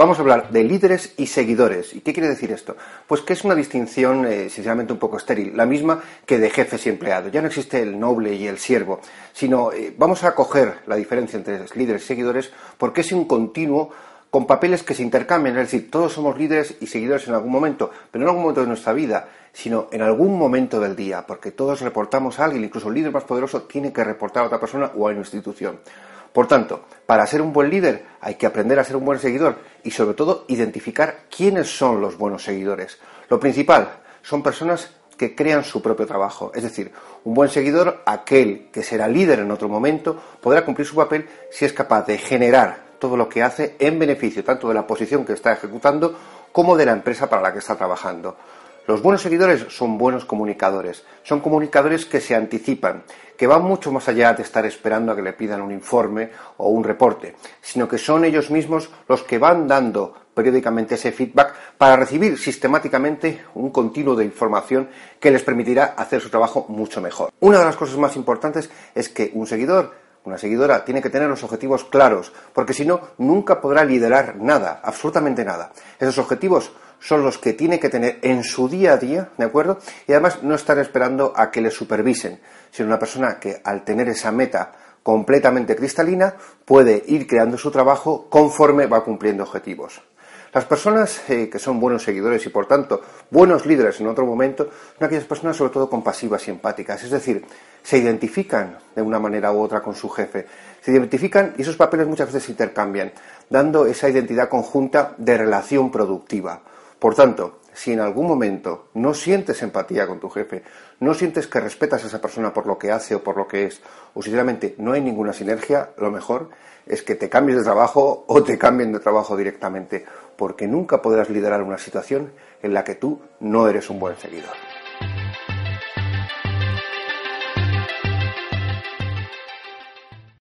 Vamos a hablar de líderes y seguidores. ¿Y qué quiere decir esto? Pues que es una distinción eh, sinceramente un poco estéril, la misma que de jefes y empleados. Ya no existe el noble y el siervo, sino eh, vamos a coger la diferencia entre líderes y seguidores porque es un continuo con papeles que se intercambian, es decir, todos somos líderes y seguidores en algún momento, pero no en algún momento de nuestra vida, sino en algún momento del día, porque todos reportamos a alguien, incluso el líder más poderoso tiene que reportar a otra persona o a una institución. Por tanto, para ser un buen líder hay que aprender a ser un buen seguidor y sobre todo identificar quiénes son los buenos seguidores. Lo principal son personas que crean su propio trabajo. Es decir, un buen seguidor, aquel que será líder en otro momento, podrá cumplir su papel si es capaz de generar todo lo que hace en beneficio tanto de la posición que está ejecutando como de la empresa para la que está trabajando. Los buenos seguidores son buenos comunicadores, son comunicadores que se anticipan, que van mucho más allá de estar esperando a que le pidan un informe o un reporte, sino que son ellos mismos los que van dando periódicamente ese feedback para recibir sistemáticamente un continuo de información que les permitirá hacer su trabajo mucho mejor. Una de las cosas más importantes es que un seguidor una seguidora tiene que tener los objetivos claros, porque si no, nunca podrá liderar nada, absolutamente nada. Esos objetivos son los que tiene que tener en su día a día, ¿de acuerdo? Y además no estar esperando a que le supervisen, sino una persona que al tener esa meta completamente cristalina puede ir creando su trabajo conforme va cumpliendo objetivos. Las personas eh, que son buenos seguidores y por tanto buenos líderes en otro momento son aquellas personas sobre todo compasivas y empáticas, es decir, se identifican de una manera u otra con su jefe, se identifican y esos papeles muchas veces se intercambian, dando esa identidad conjunta de relación productiva. Por tanto, si en algún momento no sientes empatía con tu jefe, no sientes que respetas a esa persona por lo que hace o por lo que es, o sinceramente no hay ninguna sinergia, lo mejor es que te cambies de trabajo o te cambien de trabajo directamente, porque nunca podrás liderar una situación en la que tú no eres un buen seguidor.